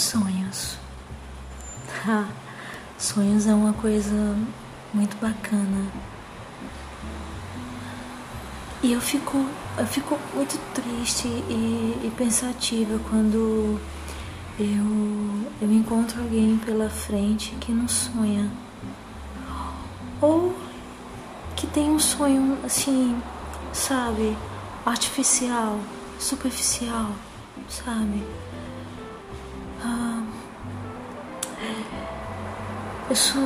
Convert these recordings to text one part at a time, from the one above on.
Sonhos. Ah, sonhos é uma coisa muito bacana. E eu fico, eu fico muito triste e, e pensativa quando eu, eu encontro alguém pela frente que não sonha. Ou que tem um sonho assim, sabe, artificial, superficial, sabe? Ah, eu sou.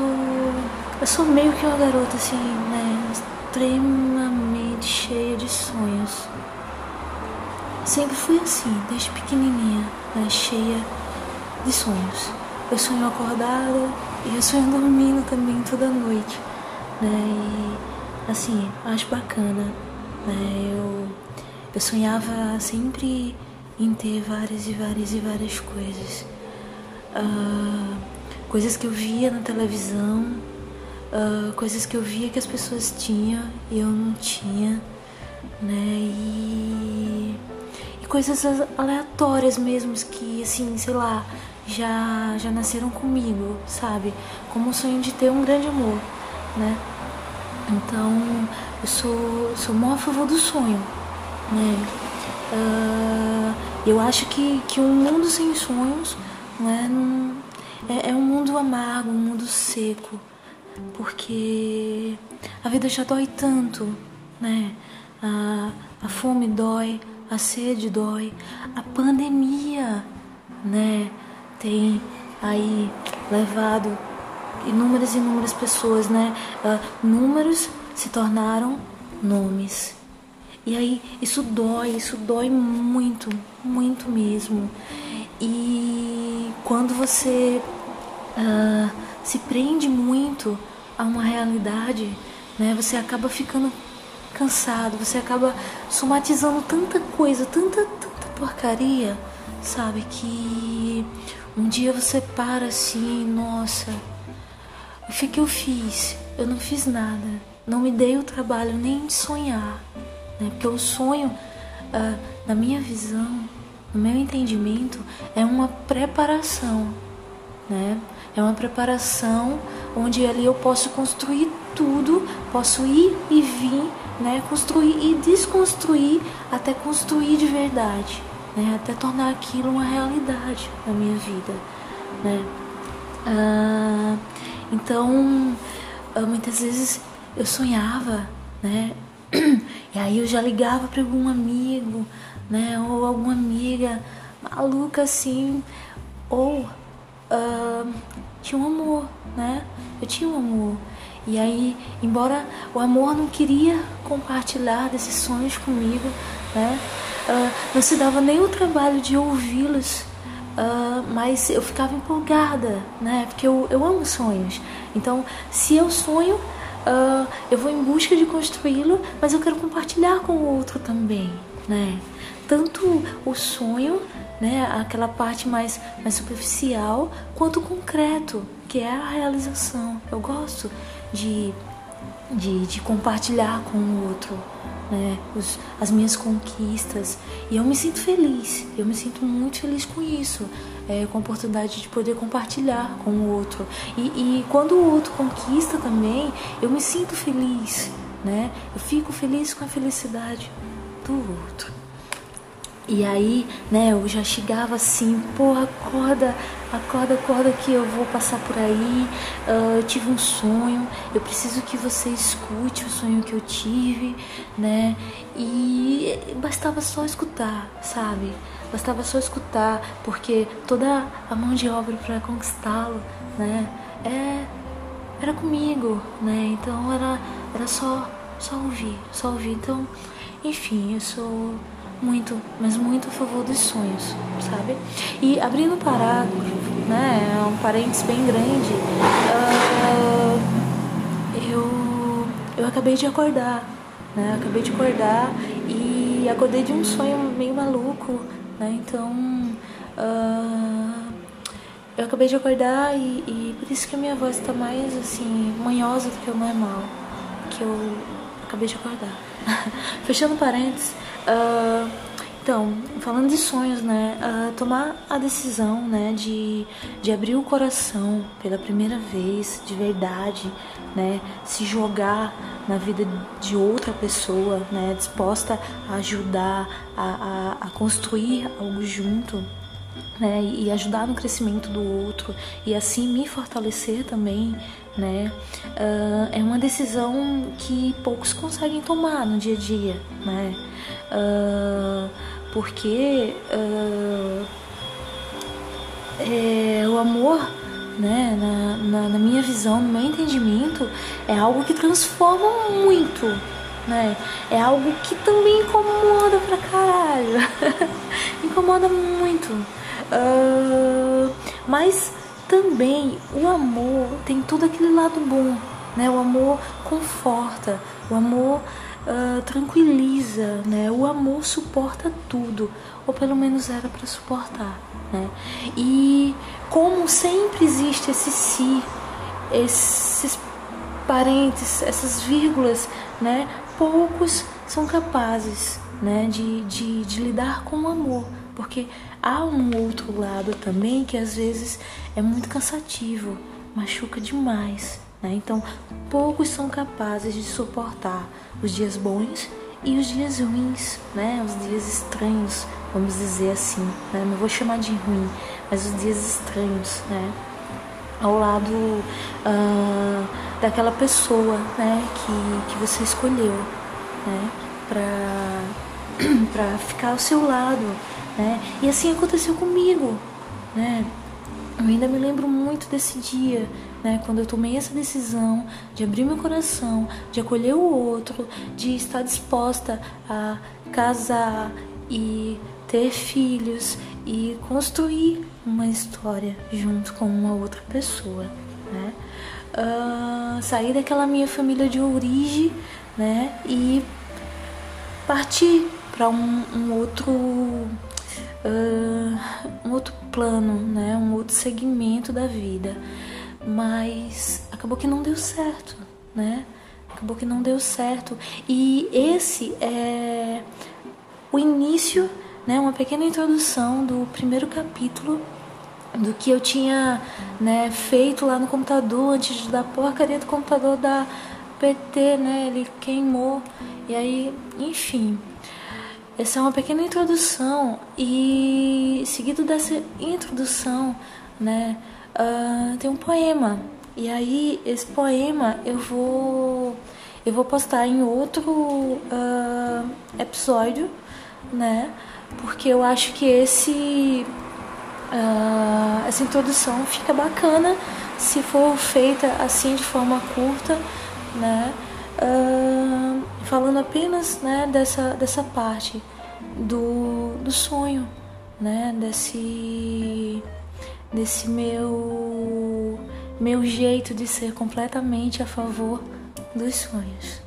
Eu sou meio que uma garota assim, né? Extremamente cheia de sonhos. Sempre fui assim, desde pequenininha, né? Cheia de sonhos. Eu sonho acordada e eu sonho dormindo também toda noite, né? E assim, acho bacana, né? Eu, eu sonhava sempre em ter várias e várias e várias coisas. Uh, coisas que eu via na televisão, uh, coisas que eu via que as pessoas tinham e eu não tinha, né? E, e coisas aleatórias mesmo que, assim, sei lá, já, já nasceram comigo, sabe? Como o sonho de ter um grande amor, né? Então, eu sou, sou maior a favor do sonho, né? Uh, eu acho que, que um mundo sem sonhos né, não, é, é um mundo amargo, um mundo seco, porque a vida já dói tanto, né? A, a fome dói, a sede dói, a pandemia, né? Tem aí levado inúmeras e inúmeras pessoas, né? Uh, números se tornaram nomes. E aí isso dói, isso dói muito, muito mesmo. E quando você uh, se prende muito a uma realidade, né, você acaba ficando cansado, você acaba somatizando tanta coisa, tanta, tanta porcaria, sabe? Que um dia você para assim, nossa, o que, que eu fiz? Eu não fiz nada, não me dei o trabalho nem de sonhar né? Porque o sonho, uh, na minha visão, no meu entendimento, é uma preparação, né? É uma preparação onde ali eu posso construir tudo, posso ir e vir, né? Construir e desconstruir até construir de verdade, né? Até tornar aquilo uma realidade na minha vida, né? Ah, então, ah, muitas vezes eu sonhava, né? E aí eu já ligava para algum amigo, né, ou alguma amiga maluca assim, ou uh, tinha um amor, né? Eu tinha um amor. E aí, embora o amor não queria compartilhar desses sonhos comigo, né? Uh, não se dava nem o trabalho de ouvi-los, uh, mas eu ficava empolgada, né? Porque eu, eu amo sonhos. Então, se eu sonho, uh, eu vou em busca de construí-lo, mas eu quero compartilhar com o outro também, né? Tanto o sonho, né, aquela parte mais, mais superficial, quanto o concreto, que é a realização. Eu gosto de, de, de compartilhar com o outro, né, os, as minhas conquistas. E eu me sinto feliz, eu me sinto muito feliz com isso é, com a oportunidade de poder compartilhar com o outro. E, e quando o outro conquista também, eu me sinto feliz, né? Eu fico feliz com a felicidade do outro. E aí, né, eu já chegava assim, pô, acorda, acorda, acorda que eu vou passar por aí, uh, eu tive um sonho, eu preciso que você escute o sonho que eu tive, né, e bastava só escutar, sabe? Bastava só escutar, porque toda a mão de obra para conquistá-lo, né, é, era comigo, né? Então era, era só, só ouvir, só ouvir. Então, enfim, eu sou muito, mas muito a favor dos sonhos, sabe? E abrindo parágrafo, né, um parênteses bem grande, uh, eu, eu acabei de acordar, né? Acabei de acordar e acordei de um sonho meio maluco, né? Então, uh, eu acabei de acordar e, e, por isso que a minha voz está mais assim, manhosa do que o normal, que eu acabei de acordar. Fechando parênteses, uh, Então, falando de sonhos, né? Uh, tomar a decisão, né, de, de abrir o coração pela primeira vez, de verdade, né? Se jogar na vida de outra pessoa, né? Disposta a ajudar, a, a, a construir algo junto, né, e ajudar no crescimento do outro e assim me fortalecer também, né, uh, é uma decisão que poucos conseguem tomar no dia a dia, né, uh, porque uh, é, o amor, né, na, na, na minha visão, no meu entendimento, é algo que transforma muito, né? É algo que também incomoda pra caralho. incomoda muito. Mas também o amor tem todo aquele lado bom, né? O amor conforta, o amor uh, tranquiliza, né? O amor suporta tudo, ou pelo menos era para suportar, né? E como sempre existe esse si, esses parentes, essas vírgulas, né? Poucos são capazes, né? De, de, de lidar com o amor porque há um outro lado também que às vezes é muito cansativo, machuca demais. Né? Então, poucos são capazes de suportar os dias bons e os dias ruins, né? os dias estranhos, vamos dizer assim. Né? Não vou chamar de ruim, mas os dias estranhos, né? ao lado uh, daquela pessoa né? que, que você escolheu né? para ficar ao seu lado né? E assim aconteceu comigo, né? Eu ainda me lembro muito desse dia, né, quando eu tomei essa decisão de abrir meu coração, de acolher o outro, de estar disposta a casar e ter filhos e construir uma história junto com uma outra pessoa, né? Uh, sair daquela minha família de origem, né, e partir para um, um outro uh, um outro plano, né? um outro segmento da vida. Mas acabou que não deu certo, né? Acabou que não deu certo. E esse é o início, né? uma pequena introdução do primeiro capítulo do que eu tinha né, feito lá no computador antes da porcaria do computador da PT, né? Ele queimou. E aí, enfim, essa é uma pequena introdução e seguido dessa introdução, né, uh, tem um poema. E aí esse poema eu vou eu vou postar em outro uh, episódio, né, porque eu acho que esse uh, essa introdução fica bacana se for feita assim de forma curta, né uh, falando apenas né, dessa, dessa parte do, do sonho, né, desse, desse meu, meu jeito de ser completamente a favor dos sonhos.